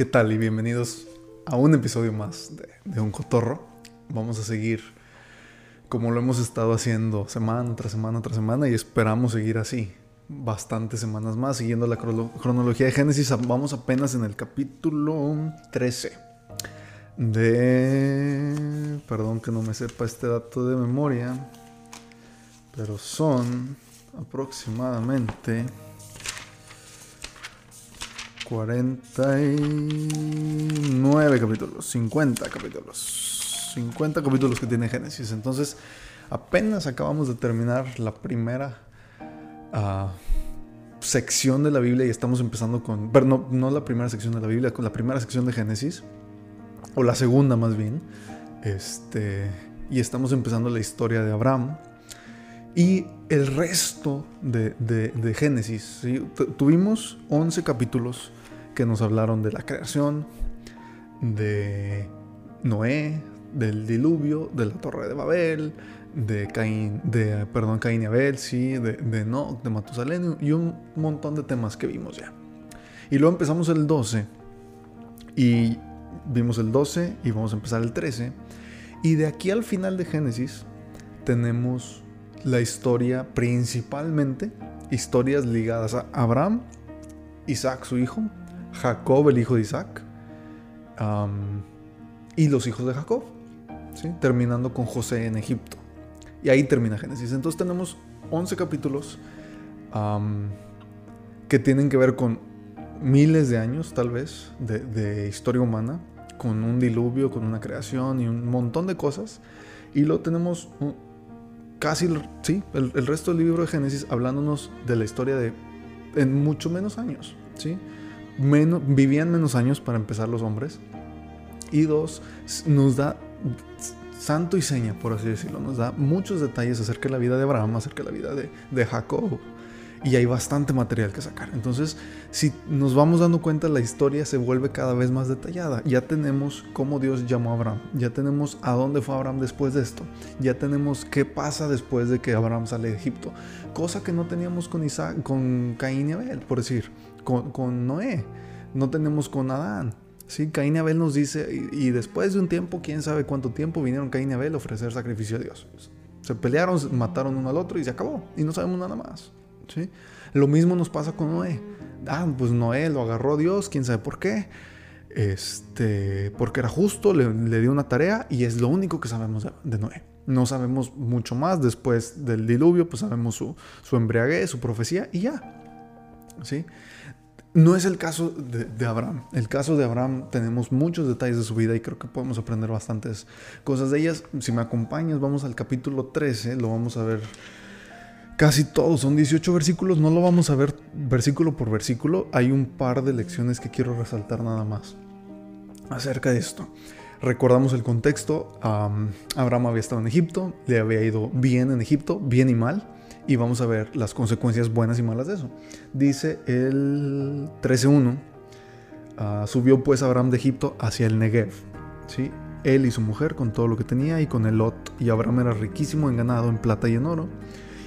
¿Qué tal? Y bienvenidos a un episodio más de, Un Cotorro. Vamos a seguir como lo hemos estado haciendo semana tras semana tras semana y esperamos seguir así bastantes semanas más siguiendo la cronología de Génesis. Vamos apenas en el capítulo 13 de... Perdón que no me sepa este dato de memoria, pero son aproximadamente 49 capítulos, 50 capítulos, 50 capítulos que tiene Génesis. Entonces, apenas acabamos de terminar la primera uh, sección de la Biblia y estamos empezando con, pero no, no la primera sección de la Biblia, con la primera sección de Génesis, o la segunda más bien. Este, y estamos empezando la historia de Abraham. Y el resto de, de, Génesis, tuvimos 11 capítulos que nos hablaron de la creación, de Noé, del diluvio, de la torre de Babel, de Caín, de, perdón, Caín y Abel, sí, de, de de Matusalén y un montón de temas que vimos ya. Y luego empezamos el 12 y vimos el 12 y vamos a empezar el 13. Y de aquí al final de Génesis tenemos la historia principalmente, historias ligadas a Abraham, Isaac su hijo, Jacob, el hijo de Isaac, y los hijos de Jacob, terminando con José en Egipto. Y ahí termina Génesis. Entonces tenemos 11 capítulos que tienen que ver con miles de años, tal vez, de, historia humana, con un diluvio, con una creación y un montón de cosas. Y luego tenemos casi, sí, el, el, resto del libro de Génesis hablándonos de la historia de en mucho menos años, ¿sí? Vivían menos años para empezar los hombres. Y dos, nos da santo y seña, por así decirlo, nos da muchos detalles acerca de la vida de Abraham, acerca de la vida de, de Jacob. Y hay bastante material que sacar. Entonces, si nos vamos dando cuenta, la historia se vuelve cada vez más detallada. Ya tenemos cómo Dios llamó a Abraham. Ya tenemos a dónde fue Abraham después de esto. Ya tenemos qué pasa después de que Abraham sale de Egipto. Cosa que no teníamos con, Isaac, con Caín y Abel, por decir con, Noé, no tenemos con Adán. ¿sí? Caín y Abel nos dice, y, después de un tiempo, quién sabe cuánto tiempo, vinieron Caín y Abel a ofrecer sacrificio a Dios. Se pelearon, mataron uno al otro y se acabó. Y no sabemos nada más. ¿sí? Lo mismo nos pasa con Noé. Ah, pues Noé lo agarró Dios, quién sabe por qué. Este, porque era justo, le, dio una tarea y es lo único que sabemos de, Noé. No sabemos mucho más después del diluvio, pues sabemos su, su embriaguez, su profecía y ya. ¿Sí? No es el caso de, Abraham. El caso de Abraham tenemos muchos detalles de su vida y creo que podemos aprender bastantes cosas de ellas. Si me acompañas, vamos al capítulo 13, lo vamos a ver casi todo. Son 18 versículos, no lo vamos a ver versículo por versículo. Hay un par de lecciones que quiero resaltar nada más acerca de esto. Recordamos el contexto. Abraham había estado en Egipto, le había ido bien en Egipto, bien y mal y vamos a ver las consecuencias buenas y malas de eso. Dice el 13.1, ah, subió pues Abraham de Egipto hacia el Negev, ¿sí? él y su mujer con todo lo que tenía y con el Lot, y Abraham era riquísimo en ganado, en plata y en oro,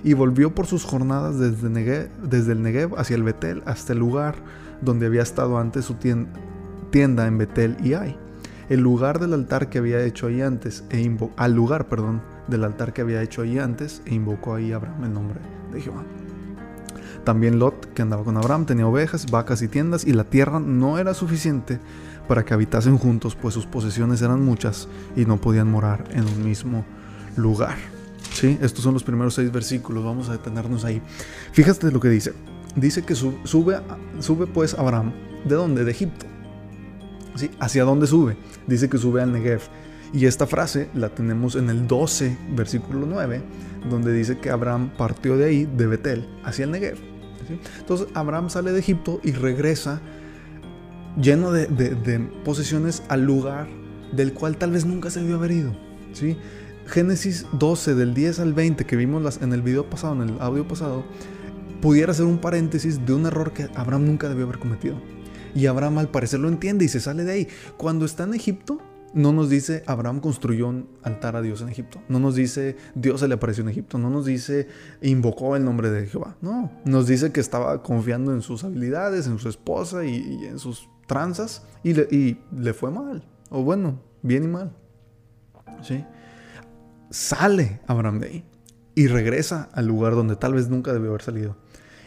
y volvió por sus jornadas desde, desde el Negev hacia el Betel, hasta el lugar donde había estado antes su tienda, en Betel y Ai, el lugar del altar que había hecho ahí antes, e al lugar, perdón, del altar que había hecho ahí antes e invocó ahí a Abraham el nombre de Jehová. También Lot, que andaba con Abraham, tenía ovejas, vacas y tiendas, y la tierra no era suficiente para que habitasen juntos, pues sus posesiones eran muchas y no podían morar en un mismo lugar. ¿Sí? Estos son los primeros seis versículos, vamos a detenernos ahí. Fíjate lo que dice. Dice que sube, sube pues Abraham, ¿de dónde? De Egipto. ¿Sí? ¿Hacia dónde sube? Dice que sube al Negev. Y esta frase la tenemos en el 12, versículo 9, donde dice que Abraham partió de ahí, de Betel, hacia el Negev. Entonces Abraham sale de Egipto y regresa lleno de, posesiones al lugar del cual tal vez nunca se debió haber ido. ¿sí? Génesis 12, del 10 al 20, que vimos en el video pasado, en el audio pasado, pudiera ser un paréntesis de un error que Abraham nunca debió haber cometido. Y Abraham al parecer lo entiende y se sale de ahí. Cuando está en Egipto, no nos dice Abraham construyó un altar a Dios en Egipto. No nos dice Dios se le apareció en Egipto. No nos dice invocó el nombre de Jehová. No, nos dice que estaba confiando en sus habilidades, en su esposa y, en sus tranzas y le, y le fue mal. O bueno, bien y mal. ¿Sí? Sale Abraham de ahí y regresa al lugar donde tal vez nunca debió haber salido.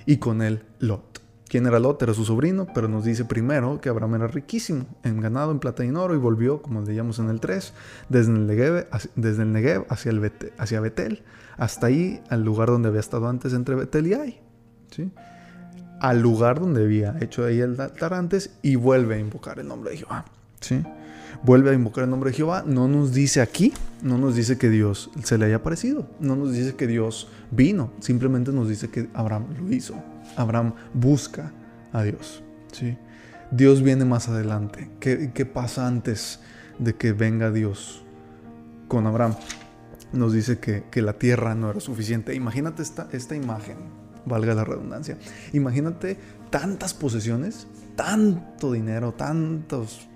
Y con él Lot. ¿Quién era Lot? Era su sobrino, pero nos dice primero que Abraham era riquísimo en ganado, en plata y en oro, y volvió, como leíamos en el 3, desde el Negev, desde el Negev hacia, el Betel, hasta ahí, al lugar donde había estado antes entre Betel y Ai. ¿sí? Al lugar donde había hecho ahí el altar antes y vuelve a invocar el nombre de Jehová. ¿sí? vuelve a invocar el nombre de Jehová, no nos dice aquí, no nos dice que Dios se le haya aparecido, no nos dice que Dios vino, simplemente nos dice que Abraham lo hizo. Abraham busca a Dios. ¿sí? Dios viene más adelante. ¿Qué, ¿Qué, pasa antes de que venga Dios con Abraham? Nos dice que, que la tierra no era suficiente. Imagínate esta, esta imagen, valga la redundancia. Imagínate tantas posesiones, tanto dinero, tantos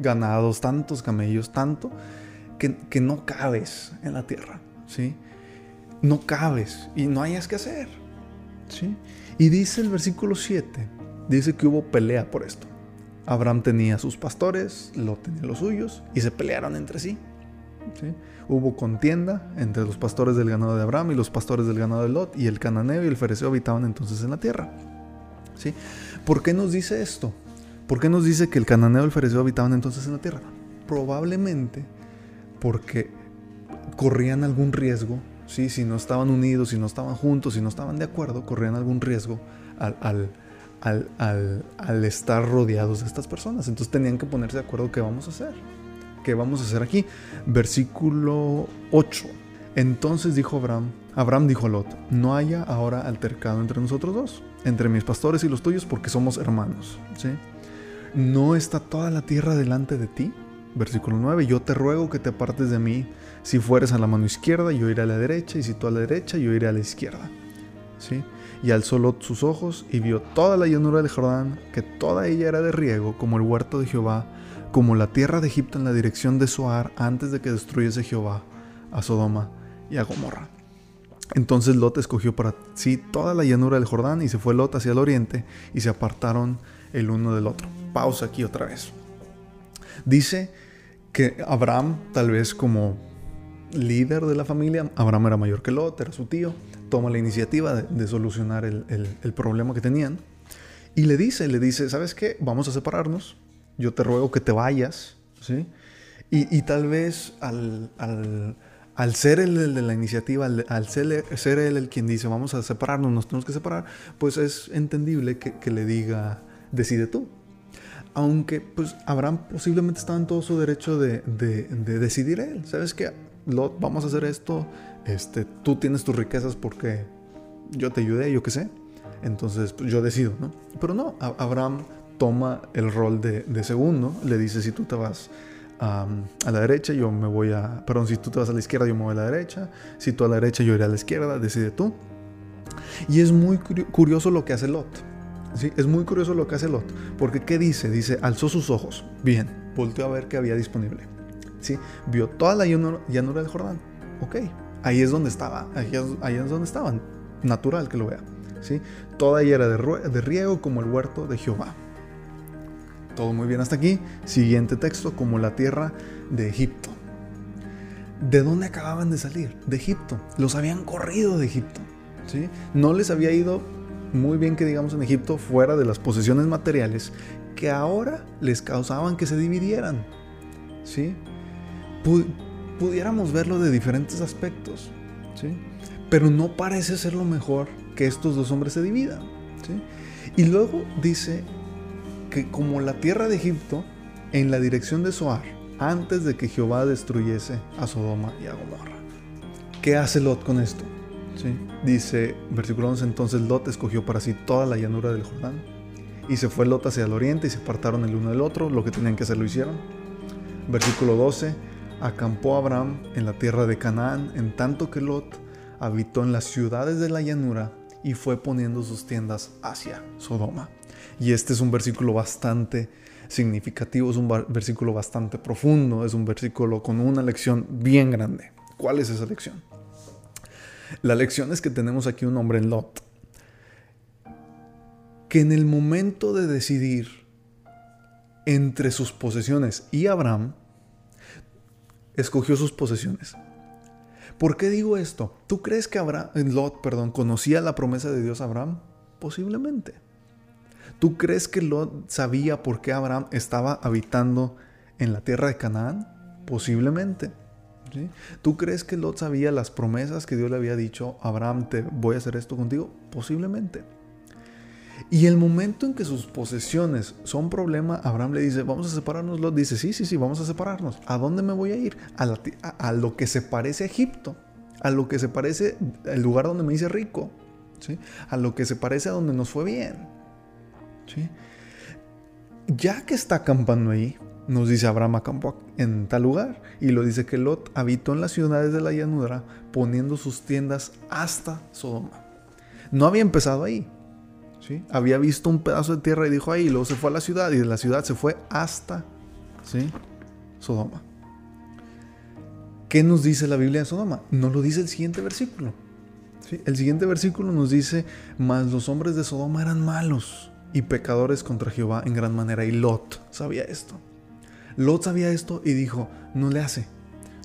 ganados, tantos camellos, tanto, que, no cabes en la tierra, ¿sí? No cabes y no hayas que hacer, Y dice el versículo 7, dice que hubo pelea por esto. Abraham tenía sus pastores, Lot tenía los suyos, y se pelearon entre sí. Hubo contienda entre los pastores del ganado de Abraham y los pastores del ganado de Lot, y el cananeo y el fereceo habitaban entonces en la tierra. ¿sí? ¿Por qué nos dice esto? ¿Por qué nos dice que el cananeo y el fariseo habitaban entonces en la tierra? Probablemente porque corrían algún riesgo, ¿sí? si no estaban unidos, si no estaban juntos, si no estaban de acuerdo, corrían algún riesgo al, al, estar rodeados de estas personas. Entonces tenían que ponerse de acuerdo qué vamos a hacer. ¿Qué vamos a hacer aquí? Versículo 8. Entonces dijo Abraham, Abraham dijo a Lot, no haya ahora altercado entre nosotros dos, entre mis pastores y los tuyos, porque somos hermanos. ¿sí? ¿no está toda la tierra delante de ti? Versículo 9, yo te ruego que te apartes de mí. Si fueres a la mano izquierda, yo iré a la derecha, y si tú a la derecha, yo iré a la izquierda. ¿Sí? Y alzó Lot sus ojos y vio toda la llanura del Jordán, que toda ella era de riego, como el huerto de Jehová, como la tierra de Egipto en la dirección de Soar, antes de que destruyese Jehová a Sodoma y a Gomorra. Entonces Lot escogió para sí toda la llanura del Jordán y se fue Lot hacia el oriente y se apartaron el uno del otro. Pausa aquí otra vez. Dice que Abraham, tal vez como líder de la familia, Abraham era mayor que Lot, era su tío, toma la iniciativa de, solucionar el, problema que tenían y le dice, le dice, ¿sabes qué? Vamos a separarnos, yo te ruego que te vayas, ¿sí? Y, tal vez al, ser el, de la iniciativa, al, ser, ser, él el quien dice, vamos a separarnos, nos tenemos que separar, pues es entendible que, que le diga, decide tú. Aunque pues Abraham posiblemente estaba en todo su derecho de, decidir él. ¿Sabes qué? Lot, vamos a hacer esto. Este, tú tienes tus riquezas porque yo te ayudé, yo qué sé. Entonces pues, yo decido, ¿no? Pero no, Abraham toma el rol de, segundo. Le dice, si tú te vas a la derecha, yo me voy a... Perdón, si tú te vas a la izquierda, yo me voy a la derecha. Si tú a la derecha, yo iré a la izquierda. Decide tú. Y es muy curioso lo que hace Lot. Es muy curioso lo que hace Lot, porque ¿qué dice? Dice, alzó sus ojos, bien, volteó a ver qué había disponible. Vio toda la llanura, del Jordán. Ok, ahí es donde estaba, ahí es, donde estaban, natural que lo vea. ¿sí? Toda ella era de, de riego como el huerto de Jehová. Todo muy bien hasta aquí. Siguiente texto, como la tierra de Egipto. ¿De dónde acababan de salir? De Egipto. Los habían corrido de Egipto. ¿sí? No les había ido muy bien que digamos en Egipto fuera de las posesiones materiales que ahora les causaban que se dividieran. ¿Sí? Pudiéramos verlo de diferentes aspectos. ¿Sí? Pero no parece ser lo mejor que estos dos hombres se dividan. ¿sí? Y luego dice que como la tierra de Egipto, en la dirección de Soar, antes de que Jehová destruyese a Sodoma y a Gomorra. ¿Qué hace Lot con esto? Dice, versículo 11, entonces Lot escogió para sí toda la llanura del Jordán. Y se fue Lot hacia el oriente y se apartaron el uno del otro, lo que tenían que hacer lo hicieron. Versículo 12, acampó Abraham en la tierra de Canaán, en tanto que Lot habitó en las ciudades de la llanura y fue poniendo sus tiendas hacia Sodoma. Y este es un versículo bastante significativo, es un versículo bastante profundo, es un versículo con una lección bien grande. ¿Cuál es esa lección? La lección es que tenemos aquí un hombre en Lot, que en el momento de decidir entre sus posesiones y Abraham, escogió sus posesiones. ¿Por qué digo esto? ¿Tú crees que Abraham, Lot perdón, conocía la promesa de Dios a Abraham? Posiblemente. ¿Tú crees que Lot sabía por qué Abraham estaba habitando en la tierra de Canaán? Posiblemente. ¿Tú crees que Lot sabía las promesas que Dios le había dicho Abraham, te voy a hacer esto contigo? Posiblemente. Y el momento en que sus posesiones son problema, Abraham le dice, vamos a separarnos. Lot dice, sí, sí, sí, vamos a separarnos. ¿A dónde me voy a ir? A, lo que se parece a Egipto, a lo que se parece el lugar donde me hice rico, a lo que se parece a donde nos fue bien. Ya que está acampando ahí, nos dice Abraham acampó en tal lugar y lo dice que Lot habitó en las ciudades de la llanura poniendo sus tiendas hasta Sodoma. No había empezado ahí, había visto un pedazo de tierra y dijo ahí, luego se fue a la ciudad y de la ciudad se fue hasta ¿sí? Sodoma. ¿Qué nos dice la Biblia de Sodoma? No lo dice el siguiente versículo. El siguiente versículo nos dice, mas los hombres de Sodoma eran malos y pecadores contra Jehová en gran manera. Y Lot sabía esto. Lot sabía esto y dijo, no le hace,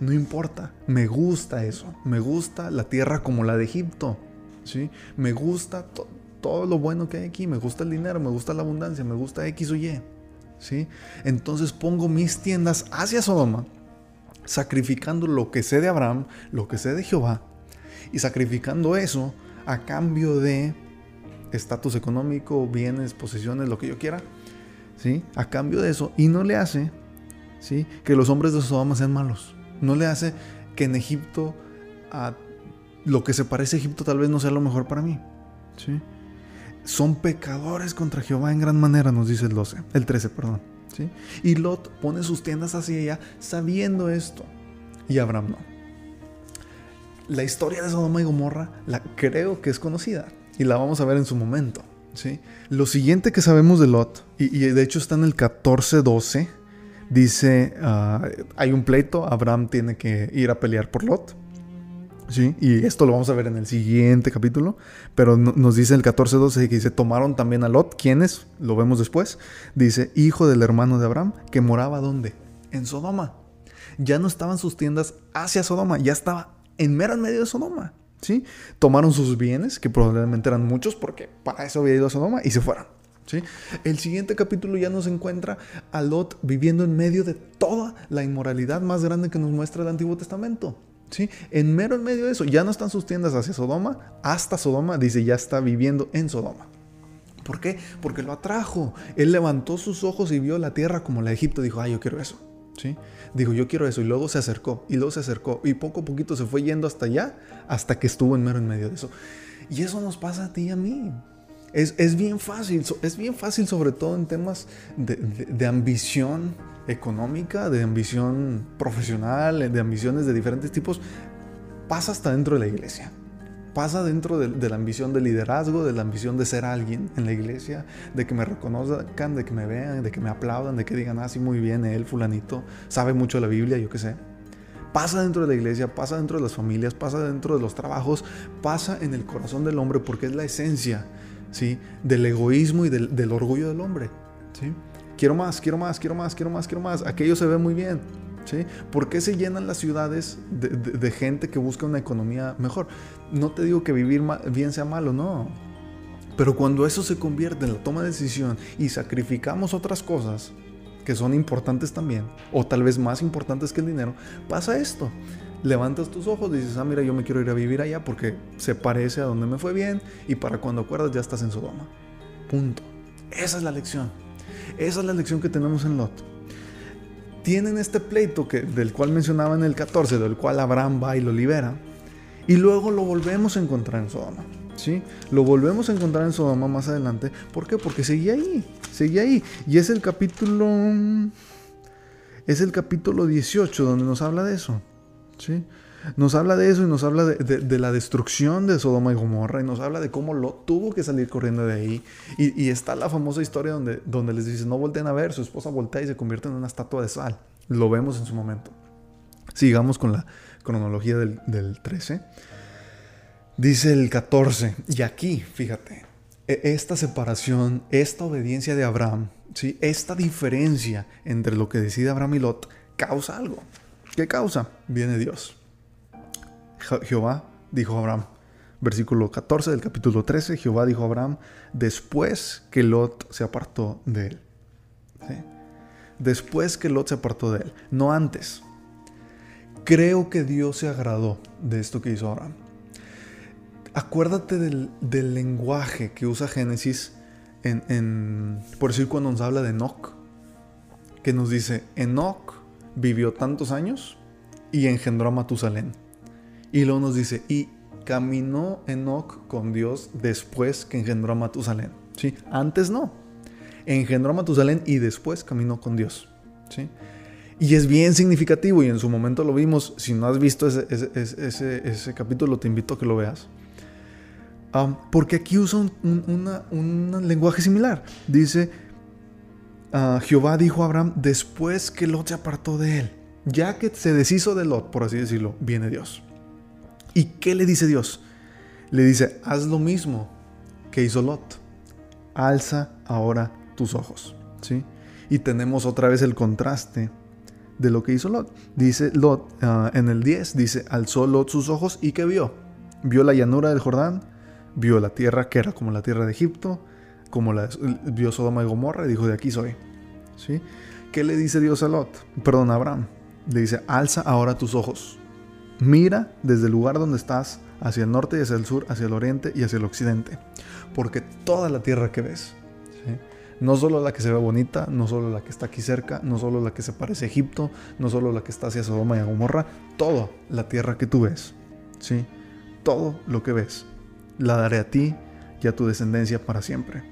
no importa, me gusta eso, me gusta la tierra como la de Egipto. ¿sí? Me gusta todo lo bueno que hay aquí, me gusta el dinero, me gusta la abundancia, me gusta X o Y. ¿sí? Entonces pongo mis tiendas hacia Sodoma, sacrificando lo que sé de Abraham, lo que sé de Jehová, y sacrificando eso a cambio de estatus económico, bienes, posesiones, lo que yo quiera, ¿sí? A cambio de eso, y no le hace, ¿sí? Que los hombres de Sodoma sean malos. No le hace que en Egipto, lo que se parece a Egipto tal vez no sea lo mejor para mí, ¿sí? Son pecadores contra Jehová en gran manera, nos dice el 12, el 13, perdón. ¿sí? Y Lot pone sus tiendas hacia ella sabiendo esto. Y Abraham no. La historia de Sodoma y Gomorra la creo que es conocida y la vamos a ver en su momento. ¿sí? Lo siguiente que sabemos de Lot, y, de hecho está en el 14-12, dice, ah, hay un pleito, Abraham tiene que ir a pelear por Lot. Sí, y esto lo vamos a ver en el siguiente capítulo, pero nos dice el 14.12 que dice, tomaron también a Lot, ¿quiénes? Lo vemos después. Dice, hijo del hermano de Abraham, que moraba ¿dónde? En Sodoma. Ya no estaban sus tiendas hacia Sodoma, ya estaba en mero en medio de Sodoma. ¿sí? Tomaron sus bienes, que probablemente eran muchos porque para eso había ido a Sodoma, y se fueron. ¿sí? El siguiente capítulo ya nos encuentra a Lot viviendo en medio de toda la inmoralidad más grande que nos muestra el Antiguo Testamento. En mero en medio de eso, ya no están sus tiendas hacia Sodoma, hasta Sodoma, dice, ya está viviendo en Sodoma. ¿Por qué? Porque lo atrajo. Él levantó sus ojos y vio la tierra como la de Egipto. Dijo, ay, yo quiero eso. Dijo, yo quiero eso. Y luego se acercó, y luego se acercó, y poco a poquito se fue yendo hasta allá, hasta que estuvo en mero en medio de eso. Y eso nos pasa a ti y a mí. Es, bien fácil, es bien fácil sobre todo en temas de, ambición económica, de ambición profesional, de ambiciones de diferentes tipos, pasa hasta dentro de la iglesia. Pasa dentro de, la ambición de liderazgo, de la ambición de ser alguien en la iglesia, de que me reconozcan, de que me vean, de que me aplaudan, de que digan, ah, muy bien, él, fulanito, sabe mucho de la Biblia, yo qué sé. Pasa dentro de la iglesia, pasa dentro de las familias, pasa dentro de los trabajos, pasa en el corazón del hombre porque es la esencia ¿sí? Del egoísmo y del, orgullo del hombre, ¿sí? Quiero más, quiero más, quiero más, quiero más, quiero más. Aquello se ve muy bien, ¿sí? ¿Por qué se llenan las ciudades de, gente que busca una economía mejor? No te digo que vivir bien sea malo, no. Pero cuando eso se convierte en la toma de decisión y sacrificamos otras cosas que son importantes también, o tal vez más importantes que el dinero, pasa esto levantas tus ojos y dices, ah, mira, yo me quiero ir a vivir allá porque se parece a donde me fue bien y para cuando acuerdas ya estás en Sodoma. Punto. Esa es la lección. Esa es la lección que tenemos en Lot. Tienen este pleito que, del cual mencionaba en el 14, del cual Abraham va y lo libera, y luego lo volvemos a encontrar en Sodoma. ¿Sí? Lo volvemos a encontrar en Sodoma más adelante. ¿Por qué? Porque seguía ahí, seguía ahí. Y es el capítulo... Es el capítulo 18 donde nos habla de eso. ¿sí? Nos habla de eso y nos habla de, la destrucción de Sodoma y Gomorra y nos habla de cómo lo tuvo que salir corriendo de ahí. Y, está la famosa historia donde, donde les dice, no volteen a ver, su esposa voltea y se convierte en una estatua de sal. Lo vemos en su momento. Sigamos con la cronología del, del 13. Dice el 14, y aquí, fíjate, e, esta separación, esta obediencia de Abraham ¿sí? Esta diferencia entre lo que decide Abraham y Lot causa algo. ¿Qué causa? Viene Dios. Jehová dijo a Abraham, versículo 14 del capítulo 13, Jehová dijo a Abraham, después que Lot se apartó de él. Después que Lot se apartó de él, no antes. Creo que Dios se agradó de esto que hizo Abraham. Acuérdate del, lenguaje que usa Génesis en, por decir, cuando nos habla de Enoch, que nos dice, Enoch vivió tantos años y engendró a Matusalén. Y luego nos dice, y caminó Enoch con Dios después que engendró a Matusalén. ¿Sí? Antes no. Engendró a Matusalén y después caminó con Dios. ¿Sí? Y es bien significativo y en su momento lo vimos. Si no has visto ese, ese, capítulo, te invito a que lo veas. porque aquí usa un, lenguaje similar. Dice, ah, Jehová dijo a Abraham después que Lot se apartó de él. Ya que se deshizo de Lot, por así decirlo, viene Dios. ¿Y qué le dice Dios? Le dice, haz lo mismo que hizo Lot. Alza ahora tus ojos. ¿sí? Y tenemos otra vez el contraste de lo que hizo Lot. Dice Lot ah, en el 10, dice, alzó Lot sus ojos y ¿qué vio? Vio la llanura del Jordán, vio la tierra que era como la tierra de Egipto, como la, vio Sodoma y Gomorra y dijo, de aquí soy. ¿Sí? ¿Qué le dice Dios a Lot? Perdón, a Abraham. Le dice, alza ahora tus ojos Mira desde el lugar donde estás hacia el norte y hacia el sur, hacia el oriente y hacia el occidente. Porque toda la tierra que ves, no solo la que se ve bonita, no solo la que está aquí cerca, no solo la que se parece a Egipto, no solo la que está hacia Sodoma y Gomorra, toda la tierra que tú ves, ¿sí? todo lo que ves, la daré a ti y a tu descendencia para siempre.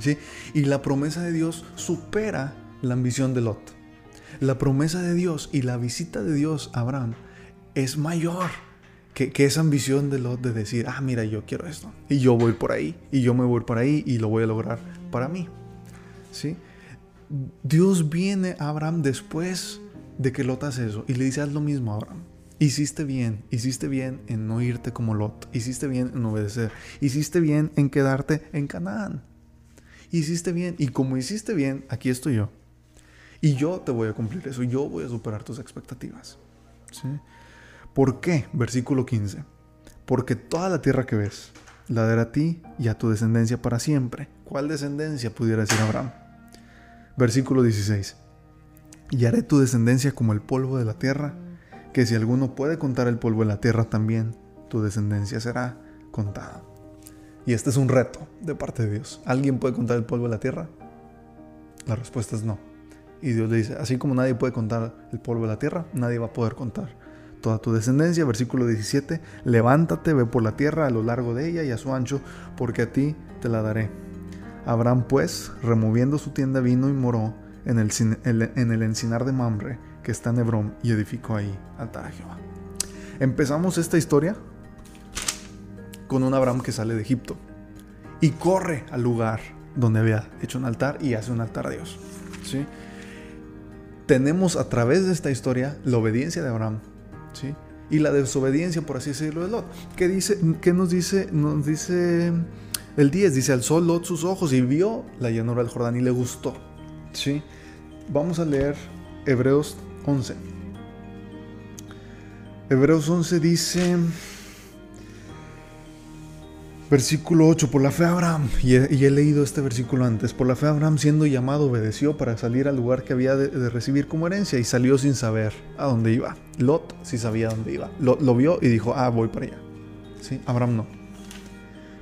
¿sí? Y la promesa de Dios supera la ambición de Lot. La promesa de Dios y la visita de Dios a Abraham es mayor que, esa ambición de Lot de decir, ah, mira, yo quiero esto, y yo voy por ahí, y yo me voy por ahí, y lo voy a lograr para mí. ¿Sí? Dios viene a Abraham después de que Lot hace eso, y le dice, haz lo mismo a Abraham. Hiciste bien, hiciste bien en no irte como Lot, hiciste bien en obedecer, hiciste bien en quedarte en Canaán. Hiciste bien, y como hiciste bien, aquí estoy yo. Y yo te voy a cumplir eso, yo voy a superar tus expectativas. ¿Sí? ¿Por qué? Versículo 15. Porque toda la tierra que ves la daré a ti y a tu descendencia para siempre. ¿Cuál descendencia pudiera decir Abraham? Versículo 16. Y haré tu descendencia como el polvo de la tierra, que si alguno puede contar el polvo de la tierra también, tu descendencia será contada. Y este es un reto de parte de Dios. ¿Alguien puede contar el polvo de la tierra? La respuesta es no. Y Dios le dice, así como nadie puede contar el polvo de la tierra, nadie va a poder contar toda tu descendencia. Versículo 17, levántate, ve por la tierra a lo largo de ella y a su ancho, porque a ti te la daré. Abraham pues, removiendo su tienda, vino y moró en el, en el encinar de Mamre, que está en Hebrón, y edificó ahí altar a Jehová. Empezamos esta historia con un Abraham que sale de Egipto y corre al lugar donde había hecho un altar y hace un altar a Dios. ¿sí? Tenemos a través de esta historia la obediencia de Abraham Y la desobediencia, por así decirlo, de Lot. ¿Qué, dice, qué nos dice? Nos dice el 10, dice, alzó Lot sus ojos y vio la llanura del Jordán y le gustó. ¿sí? Vamos a leer Hebreos 11. Hebreos 11 dice... Versículo 8, por la fe Abraham, y he, leído este versículo antes, por la fe Abraham siendo llamado obedeció para salir al lugar que había de, recibir como herencia y salió sin saber a dónde iba. Lot sí sabía dónde iba, lo, lo, vio y dijo, ah, voy para allá. ¿Sí? Abraham no.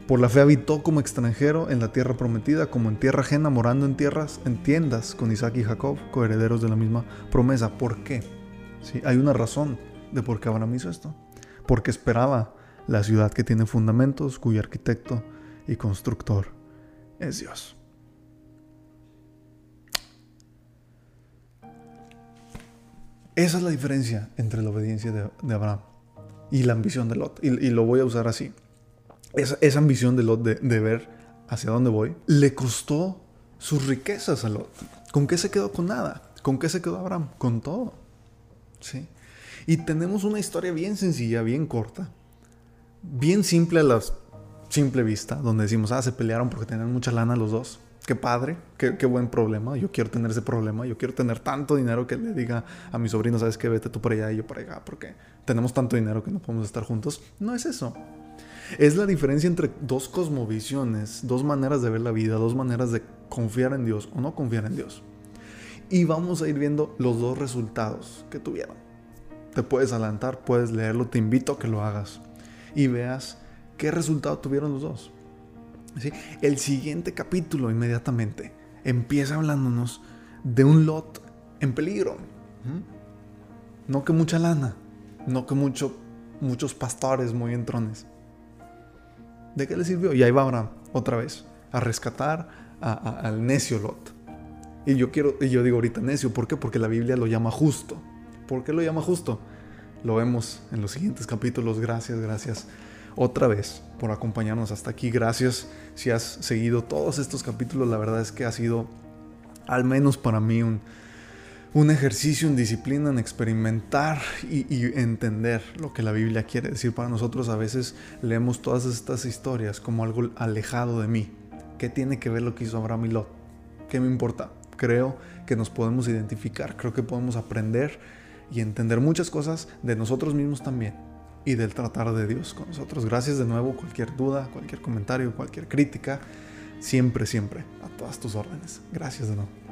Por la fe habitó como extranjero en la tierra prometida, como en tierra ajena, morando en tierras, en tiendas con Isaac y Jacob, coherederos de la misma promesa. ¿Por qué? ¿Sí? Hay una razón de por qué Abraham hizo esto. Porque esperaba la ciudad que tiene fundamentos, cuyo arquitecto y constructor es Dios. Esa es la diferencia entre la obediencia de, Abraham y la ambición de Lot. Y, lo voy a usar así. Esa, ambición de Lot de, ver hacia dónde voy le costó sus riquezas a Lot. ¿Con qué se quedó? Con nada. ¿Con qué se quedó Abraham? Con todo. ¿Sí? Y tenemos una historia bien sencilla, bien corta, bien simple a la simple vista, donde decimos, ah, se pelearon porque tenían mucha lana los dos. qué padre, qué, qué, buen problema. Yo quiero tener ese problema. Yo quiero tener tanto dinero que le diga a mi sobrino, sabes qué, vete tú por allá y yo por allá, porque tenemos tanto dinero que no podemos estar juntos. No es eso. Es la diferencia entre dos cosmovisiones, dos maneras de ver la vida, dos maneras de confiar en Dios o no confiar en Dios. Y vamos a ir viendo los dos resultados que tuvieron. Te puedes adelantar, puedes leerlo, te invito a que lo hagas y veas qué resultado tuvieron los dos. El siguiente capítulo inmediatamente empieza hablándonos de un Lot en peligro. No que mucha lana, no que mucho, muchos pastores muy entrones. ¿De qué le sirvió? Y ahí va Abraham otra vez a rescatar al necio Lot. Y yo quiero, y yo digo ahorita necio, ¿por qué? Porque la Biblia lo llama justo. ¿Por qué lo llama justo? Lo vemos en los siguientes capítulos. Gracias, gracias otra vez por acompañarnos hasta aquí. Gracias si has seguido todos estos capítulos. La verdad es que ha sido, al menos para mí, un, un ejercicio en disciplina, en experimentar y, entender lo que la Biblia quiere decir para nosotros. A veces leemos todas estas historias como algo alejado de mí. ¿Qué tiene que ver lo que hizo Abraham y Lot? ¿Qué me importa? Creo que nos podemos identificar, creo que podemos aprender y entender muchas cosas de nosotros mismos también y del tratar de Dios con nosotros. Gracias de nuevo, cualquier duda, cualquier comentario, cualquier crítica, siempre, siempre a todas tus órdenes. Gracias de nuevo.